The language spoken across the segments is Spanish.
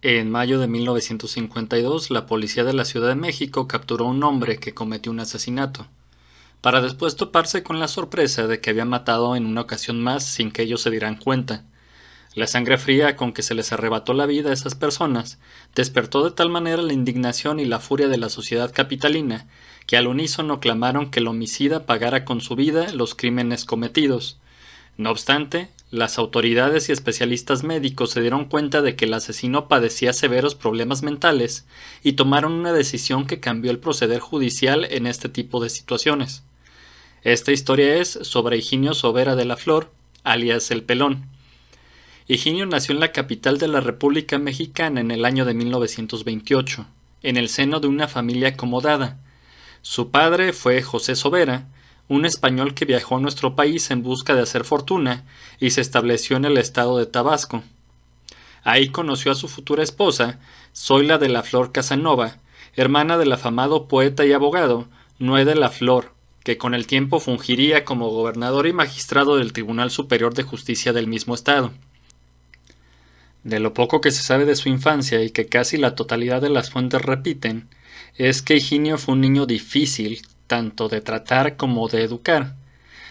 En mayo de 1952, la policía de la Ciudad de México capturó a un hombre que cometió un asesinato, para después toparse con la sorpresa de que había matado en una ocasión más sin que ellos se dieran cuenta. La sangre fría con que se les arrebató la vida a esas personas despertó de tal manera la indignación y la furia de la sociedad capitalina que al unísono clamaron que el homicida pagara con su vida los crímenes cometidos. No obstante, las autoridades y especialistas médicos se dieron cuenta de que el asesino padecía severos problemas mentales y tomaron una decisión que cambió el proceder judicial en este tipo de situaciones. Esta historia es sobre Higinio Sobera de la Flor, alias El Pelón. Higinio nació en la capital de la República Mexicana en el año de 1928, en el seno de una familia acomodada. Su padre fue José Sobera, un español que viajó a nuestro país en busca de hacer fortuna y se estableció en el estado de Tabasco. Ahí conoció a su futura esposa, Zoila de la Flor Casanova, hermana del afamado poeta y abogado Noé de la Flor, que con el tiempo fungiría como gobernador y magistrado del Tribunal Superior de Justicia del mismo estado. De lo poco que se sabe de su infancia y que casi la totalidad de las fuentes repiten, es que Higinio fue un niño difícil, tanto de tratar como de educar.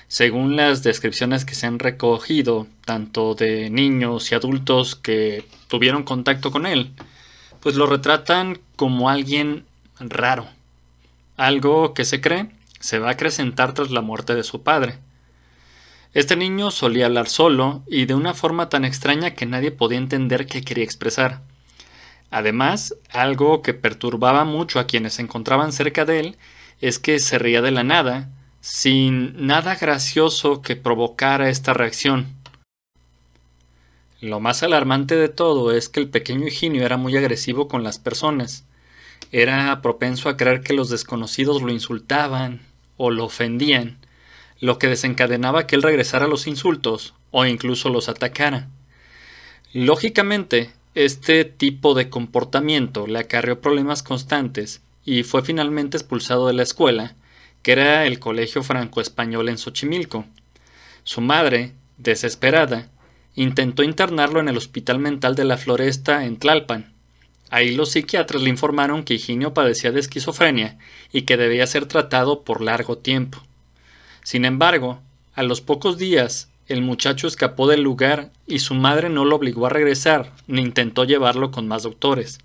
Según las descripciones que se han recogido, tanto de niños y adultos que tuvieron contacto con él, pues lo retratan como alguien raro, algo que se cree se va a acrecentar tras la muerte de su padre. Este niño solía hablar solo y de una forma tan extraña que nadie podía entender qué quería expresar. Además, algo que perturbaba mucho a quienes se encontraban cerca de él es que se reía de la nada, sin nada gracioso que provocara esta reacción. Lo más alarmante de todo es que el pequeño Higinio era muy agresivo con las personas. Era propenso a creer que los desconocidos lo insultaban o lo ofendían, lo que desencadenaba que él regresara a los insultos o incluso los atacara. Lógicamente, este tipo de comportamiento le acarreó problemas constantes y fue finalmente expulsado de la escuela, que era el Colegio Franco-Español en Xochimilco. Su madre, desesperada, intentó internarlo en el Hospital Mental de la Floresta en Tlalpan. Ahí los psiquiatras le informaron que Higinio padecía de esquizofrenia y que debía ser tratado por largo tiempo. Sin embargo, a los pocos días, el muchacho escapó del lugar y su madre no lo obligó a regresar ni intentó llevarlo con más doctores.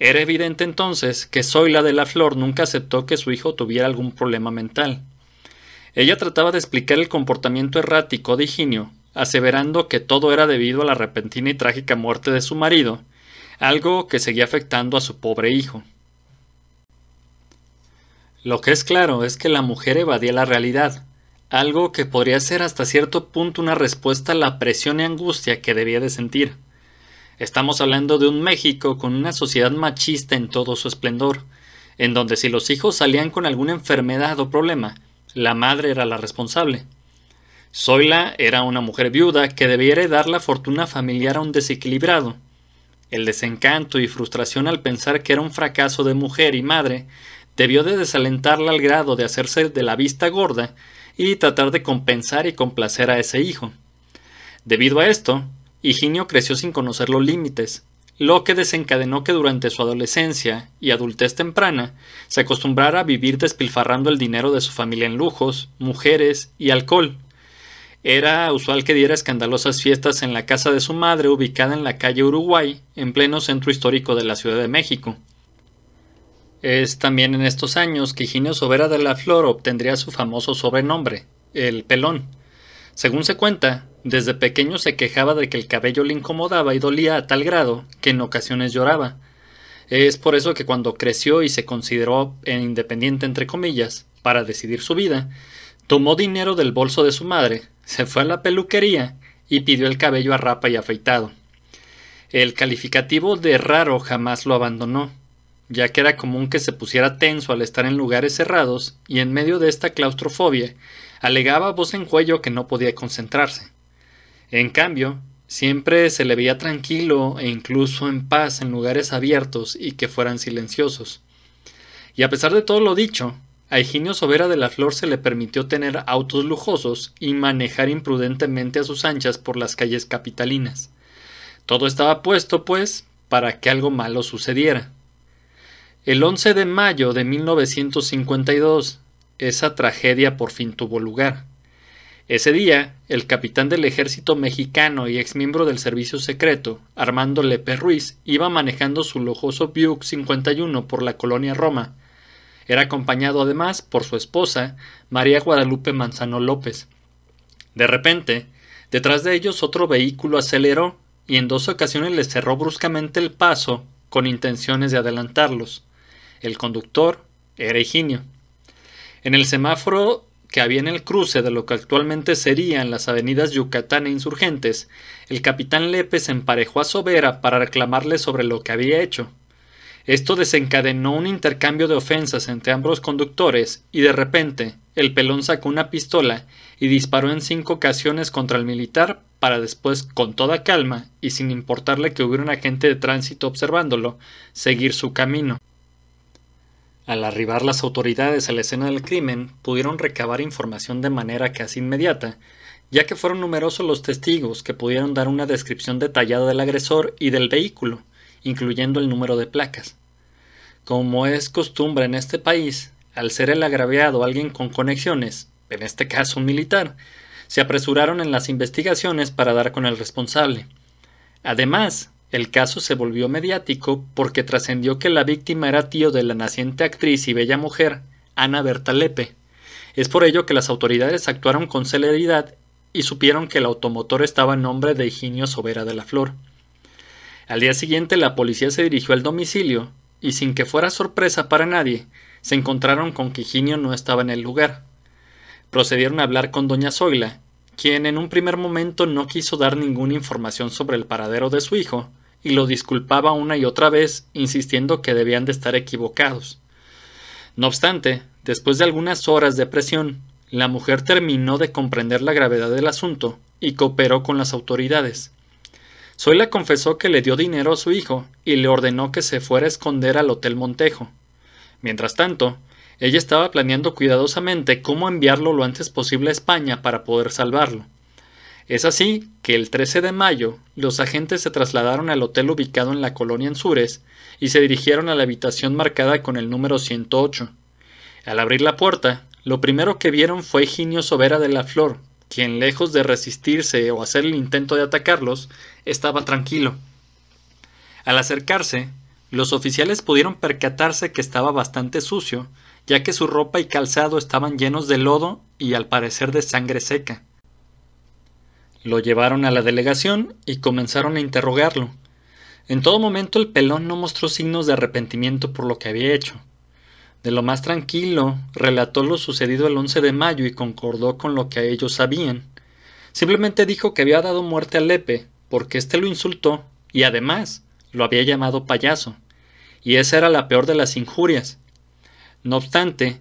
Era evidente entonces que Zoila de la Flor nunca aceptó que su hijo tuviera algún problema mental. Ella trataba de explicar el comportamiento errático de Higinio, aseverando que todo era debido a la repentina y trágica muerte de su marido, algo que seguía afectando a su pobre hijo. Lo que es claro es que la mujer evadía la realidad, algo que podría ser hasta cierto punto una respuesta a la presión y angustia que debía de sentir. Estamos hablando de un México con una sociedad machista en todo su esplendor, en donde si los hijos salían con alguna enfermedad o problema, la madre era la responsable. Zoila era una mujer viuda que debía heredar la fortuna familiar a un desequilibrado. El desencanto y frustración al pensar que era un fracaso de mujer y madre debió de desalentarla al grado de hacerse de la vista gorda y tratar de compensar y complacer a ese hijo. Debido a esto, Higinio creció sin conocer los límites, lo que desencadenó que durante su adolescencia y adultez temprana se acostumbrara a vivir despilfarrando el dinero de su familia en lujos, mujeres y alcohol. Era usual que diera escandalosas fiestas en la casa de su madre ubicada en la calle Uruguay, en pleno centro histórico de la Ciudad de México. Es también en estos años que Higinio Sobera de la Flor obtendría su famoso sobrenombre, el pelón. Según se cuenta, desde pequeño se quejaba de que el cabello le incomodaba y dolía a tal grado que en ocasiones lloraba. Es por eso que cuando creció y se consideró independiente entre comillas para decidir su vida, tomó dinero del bolso de su madre, se fue a la peluquería y pidió el cabello a rapa y afeitado. El calificativo de raro jamás lo abandonó, ya que era común que se pusiera tenso al estar en lugares cerrados y en medio de esta claustrofobia alegaba voz en cuello que no podía concentrarse. En cambio, siempre se le veía tranquilo e incluso en paz en lugares abiertos y que fueran silenciosos. Y a pesar de todo lo dicho, a Higinio Sobera de la Flor se le permitió tener autos lujosos y manejar imprudentemente a sus anchas por las calles capitalinas. Todo estaba puesto, pues, para que algo malo sucediera. El 11 de mayo de 1952, esa tragedia por fin tuvo lugar. Ese día, el capitán del ejército mexicano y exmiembro del servicio secreto, Armando Lepe Ruiz, iba manejando su lujoso Buick 51 por la colonia Roma. Era acompañado además por su esposa, María Guadalupe Manzano López. De repente, detrás de ellos otro vehículo aceleró y en dos ocasiones les cerró bruscamente el paso con intenciones de adelantarlos. El conductor era Higinio. En el semáforo que había en el cruce de lo que actualmente serían las avenidas Yucatán e Insurgentes, el capitán Lepe emparejó a Sobera para reclamarle sobre lo que había hecho. Esto desencadenó un intercambio de ofensas entre ambos conductores y de repente el pelón sacó una pistola y disparó en cinco ocasiones contra el militar para después, con toda calma y sin importarle que hubiera un agente de tránsito observándolo, seguir su camino. Al arribar las autoridades a la escena del crimen, pudieron recabar información de manera casi inmediata, ya que fueron numerosos los testigos que pudieron dar una descripción detallada del agresor y del vehículo, incluyendo el número de placas. Como es costumbre en este país, al ser el agraviado alguien con conexiones, en este caso un militar, se apresuraron en las investigaciones para dar con el responsable. Además, el caso se volvió mediático porque trascendió que la víctima era tío de la naciente actriz y bella mujer, Ana Berta Lepe. Es por ello que las autoridades actuaron con celeridad y supieron que el automotor estaba en nombre de Higinio Sobera de la Flor. Al día siguiente la policía se dirigió al domicilio y sin que fuera sorpresa para nadie, se encontraron con que Higinio no estaba en el lugar. Procedieron a hablar con doña Zoila, quien en un primer momento no quiso dar ninguna información sobre el paradero de su hijo, y lo disculpaba una y otra vez, insistiendo que debían de estar equivocados. No obstante, después de algunas horas de presión, la mujer terminó de comprender la gravedad del asunto y cooperó con las autoridades. Zoila confesó que le dio dinero a su hijo y le ordenó que se fuera a esconder al Hotel Montejo. Mientras tanto, ella estaba planeando cuidadosamente cómo enviarlo lo antes posible a España para poder salvarlo. Es así que el 13 de mayo los agentes se trasladaron al hotel ubicado en la colonia Anzures y se dirigieron a la habitación marcada con el número 108. Al abrir la puerta, lo primero que vieron fue Ginio Sobera de la Flor, quien lejos de resistirse o hacer el intento de atacarlos, estaba tranquilo. Al acercarse, los oficiales pudieron percatarse que estaba bastante sucio, ya que su ropa y calzado estaban llenos de lodo y al parecer de sangre seca. Lo llevaron a la delegación y comenzaron a interrogarlo. En todo momento el pelón no mostró signos de arrepentimiento por lo que había hecho. De lo más tranquilo, relató lo sucedido el 11 de mayo y concordó con lo que ellos sabían. Simplemente dijo que había dado muerte a Lepe, porque éste lo insultó y además lo había llamado payaso. Y esa era la peor de las injurias. No obstante,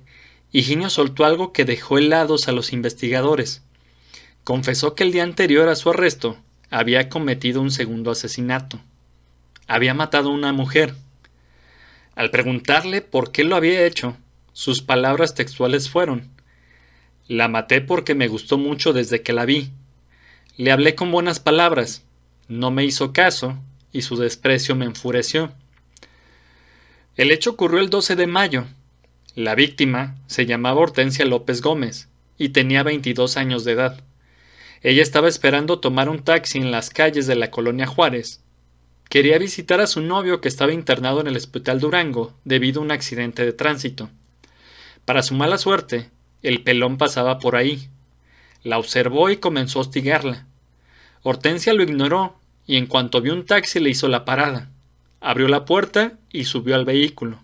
Higinio soltó algo que dejó helados a los investigadores confesó que el día anterior a su arresto había cometido un segundo asesinato. Había matado a una mujer. Al preguntarle por qué lo había hecho, sus palabras textuales fueron La maté porque me gustó mucho desde que la vi. Le hablé con buenas palabras, no me hizo caso y su desprecio me enfureció. El hecho ocurrió el 12 de mayo. La víctima se llamaba Hortensia López Gómez y tenía 22 años de edad. Ella estaba esperando tomar un taxi en las calles de la colonia Juárez. Quería visitar a su novio que estaba internado en el Hospital Durango debido a un accidente de tránsito. Para su mala suerte, el pelón pasaba por ahí. La observó y comenzó a hostigarla. Hortensia lo ignoró y en cuanto vio un taxi le hizo la parada. Abrió la puerta y subió al vehículo.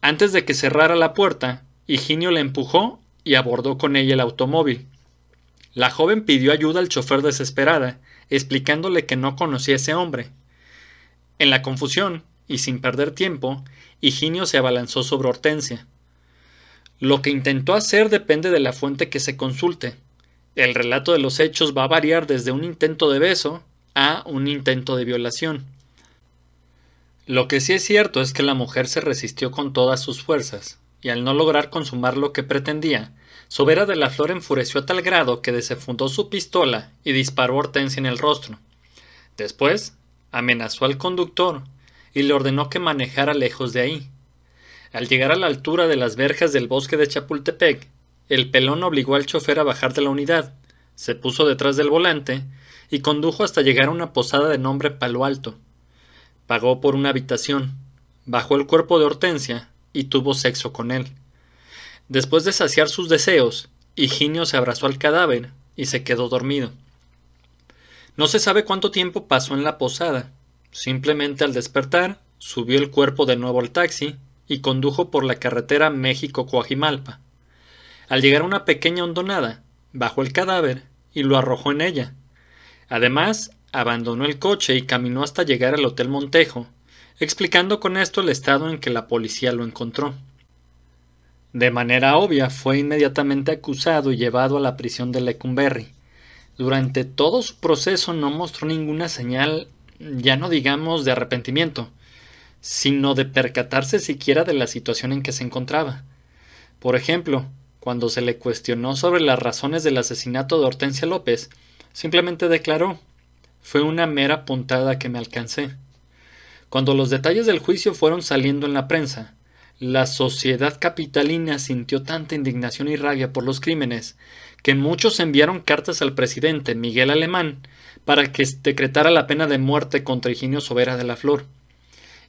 Antes de que cerrara la puerta, Higinio la empujó y abordó con ella el automóvil. La joven pidió ayuda al chofer desesperada, explicándole que no conocía a ese hombre. En la confusión, y sin perder tiempo, Higinio se abalanzó sobre Hortensia. Lo que intentó hacer depende de la fuente que se consulte. El relato de los hechos va a variar desde un intento de beso a un intento de violación. Lo que sí es cierto es que la mujer se resistió con todas sus fuerzas, y al no lograr consumar lo que pretendía, Sobera de la Flor enfureció a tal grado que desenfundó su pistola y disparó a Hortensia en el rostro. Después, amenazó al conductor y le ordenó que manejara lejos de ahí. Al llegar a la altura de las verjas del bosque de Chapultepec, el pelón obligó al chofer a bajar de la unidad, se puso detrás del volante y condujo hasta llegar a una posada de nombre Palo Alto. Pagó por una habitación, bajó el cuerpo de Hortensia y tuvo sexo con él. Después de saciar sus deseos, Higinio se abrazó al cadáver y se quedó dormido. No se sabe cuánto tiempo pasó en la posada. Simplemente al despertar, subió el cuerpo de nuevo al taxi y condujo por la carretera México-Coajimalpa. Al llegar a una pequeña hondonada, bajó el cadáver y lo arrojó en ella. Además, abandonó el coche y caminó hasta llegar al Hotel Montejo, explicando con esto el estado en que la policía lo encontró. De manera obvia, fue inmediatamente acusado y llevado a la prisión de Lecumberri. Durante todo su proceso no mostró ninguna señal, ya no digamos de arrepentimiento, sino de percatarse siquiera de la situación en que se encontraba. Por ejemplo, cuando se le cuestionó sobre las razones del asesinato de Hortensia López, simplemente declaró fue una mera puntada que me alcancé. Cuando los detalles del juicio fueron saliendo en la prensa, la sociedad capitalina sintió tanta indignación y rabia por los crímenes que muchos enviaron cartas al presidente Miguel Alemán para que decretara la pena de muerte contra Higinio Sobera de la Flor.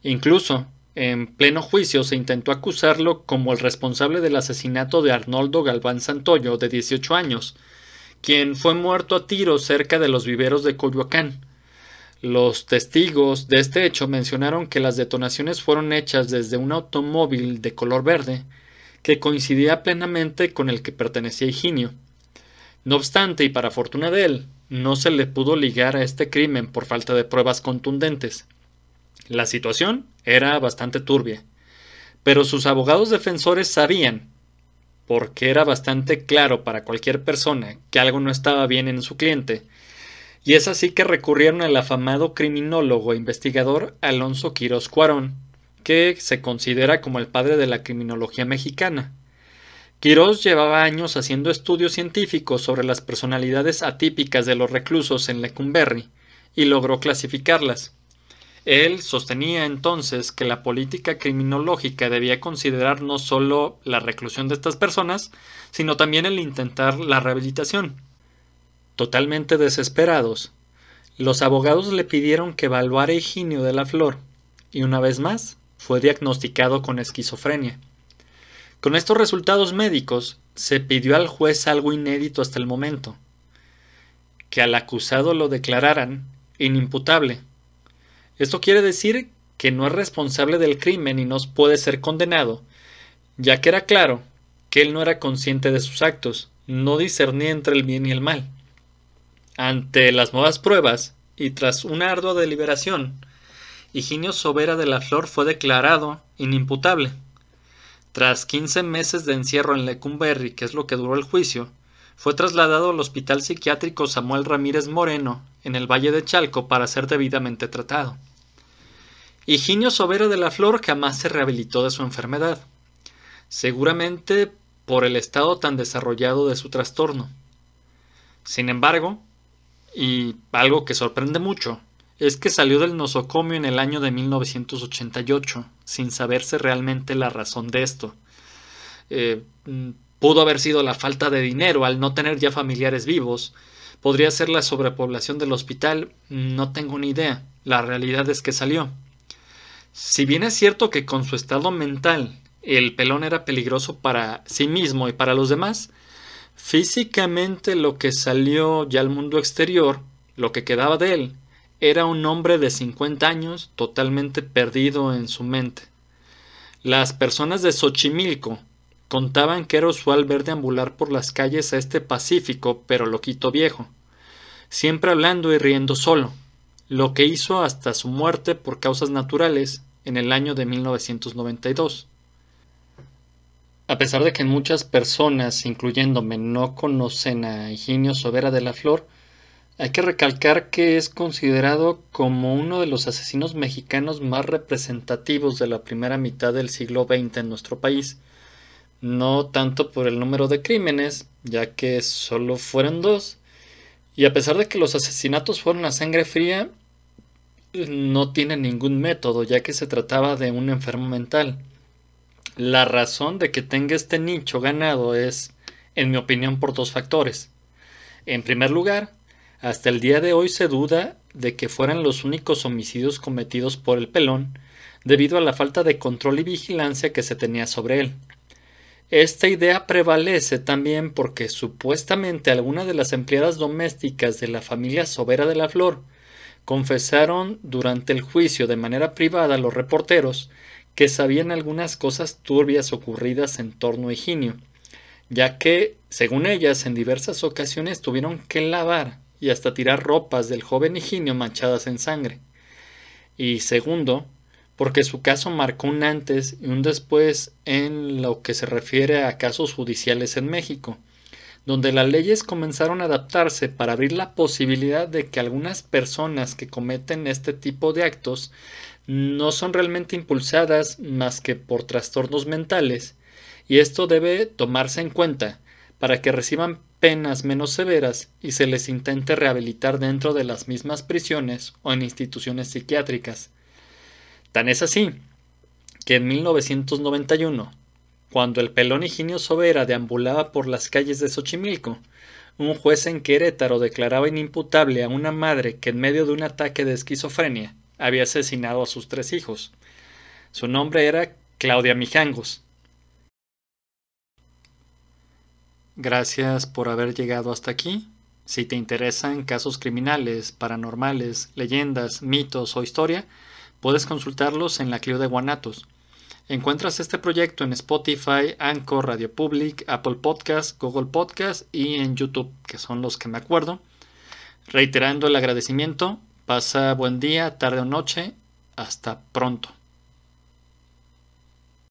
Incluso, en pleno juicio se intentó acusarlo como el responsable del asesinato de Arnoldo Galván Santoyo, de 18 años, quien fue muerto a tiros cerca de los viveros de Coyoacán. Los testigos de este hecho mencionaron que las detonaciones fueron hechas desde un automóvil de color verde, que coincidía plenamente con el que pertenecía Higinio. No obstante, y para fortuna de él, no se le pudo ligar a este crimen por falta de pruebas contundentes. La situación era bastante turbia, pero sus abogados defensores sabían, porque era bastante claro para cualquier persona que algo no estaba bien en su cliente, y es así que recurrieron al afamado criminólogo e investigador Alonso Quirós Cuarón, que se considera como el padre de la criminología mexicana. Quirós llevaba años haciendo estudios científicos sobre las personalidades atípicas de los reclusos en Lecumberri y logró clasificarlas. Él sostenía entonces que la política criminológica debía considerar no solo la reclusión de estas personas, sino también el intentar la rehabilitación. Totalmente desesperados, los abogados le pidieron que evaluara Higinio de la Flor, y una vez más fue diagnosticado con esquizofrenia. Con estos resultados médicos, se pidió al juez algo inédito hasta el momento, que al acusado lo declararan inimputable. Esto quiere decir que no es responsable del crimen y no puede ser condenado, ya que era claro que él no era consciente de sus actos, no discernía entre el bien y el mal. Ante las nuevas pruebas, y tras una ardua deliberación, Higinio Sobera de la Flor fue declarado inimputable. Tras 15 meses de encierro en Lecumberri, que es lo que duró el juicio, fue trasladado al Hospital Psiquiátrico Samuel Ramírez Moreno, en el Valle de Chalco, para ser debidamente tratado. Higinio Sobera de la Flor jamás se rehabilitó de su enfermedad, seguramente por el estado tan desarrollado de su trastorno. Sin embargo, y algo que sorprende mucho, es que salió del nosocomio en el año de 1988, sin saberse realmente la razón de esto. Eh, pudo haber sido la falta de dinero al no tener ya familiares vivos, podría ser la sobrepoblación del hospital, no tengo ni idea, la realidad es que salió. Si bien es cierto que con su estado mental el pelón era peligroso para sí mismo y para los demás, físicamente lo que salió ya al mundo exterior, lo que quedaba de él, era un hombre de 50 años totalmente perdido en su mente. Las personas de Xochimilco contaban que era usual ver deambular por las calles a este pacífico pero loquito viejo, siempre hablando y riendo solo, lo que hizo hasta su muerte por causas naturales en el año de 1992. A pesar de que muchas personas, incluyéndome, no conocen a Higinio Sobera de la Flor, hay que recalcar que es considerado como uno de los asesinos mexicanos más representativos de la primera mitad del siglo XX en nuestro país. No tanto por el número de crímenes, ya que solo fueron dos, y a pesar de que los asesinatos fueron a sangre fría, no tiene ningún método, ya que se trataba de un enfermo mental. La razón de que tenga este nicho ganado es, en mi opinión, por dos factores. En primer lugar, hasta el día de hoy se duda de que fueran los únicos homicidios cometidos por el pelón, debido a la falta de control y vigilancia que se tenía sobre él. Esta idea prevalece también porque supuestamente algunas de las empleadas domésticas de la familia Sobera de la Flor confesaron durante el juicio de manera privada a los reporteros que sabían algunas cosas turbias ocurridas en torno a Higinio, ya que, según ellas, en diversas ocasiones tuvieron que lavar y hasta tirar ropas del joven Higinio manchadas en sangre. Y segundo, porque su caso marcó un antes y un después en lo que se refiere a casos judiciales en México, donde las leyes comenzaron a adaptarse para abrir la posibilidad de que algunas personas que cometen este tipo de actos no son realmente impulsadas más que por trastornos mentales, y esto debe tomarse en cuenta para que reciban penas menos severas y se les intente rehabilitar dentro de las mismas prisiones o en instituciones psiquiátricas. Tan es así que en 1991, cuando el pelón Higinio Sobera deambulaba por las calles de Xochimilco, un juez en Querétaro declaraba inimputable a una madre que en medio de un ataque de esquizofrenia había asesinado a sus tres hijos. Su nombre era Claudia Mijangos. Gracias por haber llegado hasta aquí. Si te interesan casos criminales, paranormales, leyendas, mitos o historia, puedes consultarlos en la Clio de Guanatos. Encuentras este proyecto en Spotify, Anchor, Radio Public, Apple Podcast, Google Podcast y en YouTube, que son los que me acuerdo. Reiterando el agradecimiento, pasa buen día, tarde o noche. Hasta pronto.